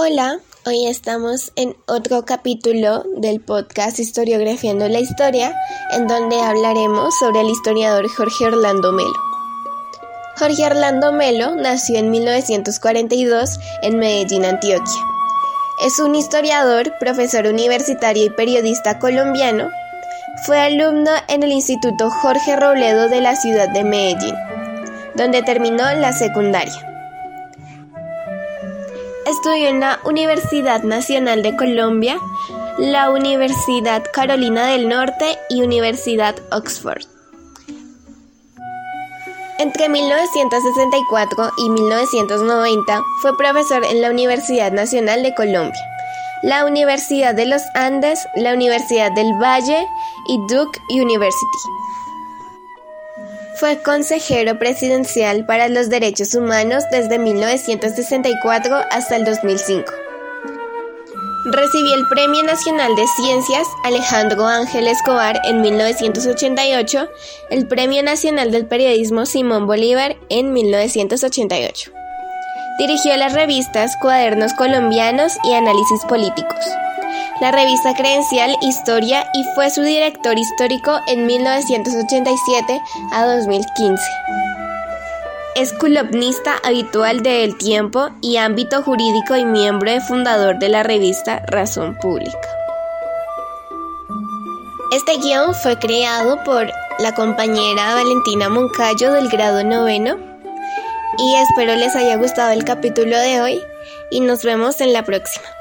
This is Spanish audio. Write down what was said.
Hola, hoy estamos en otro capítulo del podcast Historiografiando la Historia, en donde hablaremos sobre el historiador Jorge Orlando Melo. Jorge Orlando Melo nació en 1942 en Medellín, Antioquia. Es un historiador, profesor universitario y periodista colombiano. Fue alumno en el Instituto Jorge Robledo de la ciudad de Medellín, donde terminó la secundaria. Estudió en la Universidad Nacional de Colombia, la Universidad Carolina del Norte y Universidad Oxford. Entre 1964 y 1990 fue profesor en la Universidad Nacional de Colombia, la Universidad de los Andes, la Universidad del Valle y Duke University. Fue consejero presidencial para los derechos humanos desde 1964 hasta el 2005. Recibió el Premio Nacional de Ciencias Alejandro Ángel Escobar en 1988, el Premio Nacional del Periodismo Simón Bolívar en 1988. Dirigió las revistas Cuadernos Colombianos y Análisis Políticos la revista Credencial Historia y fue su director histórico en 1987 a 2015. Es columnista habitual de El Tiempo y ámbito jurídico y miembro y fundador de la revista Razón Pública. Este guion fue creado por la compañera Valentina Moncayo del grado noveno y espero les haya gustado el capítulo de hoy y nos vemos en la próxima.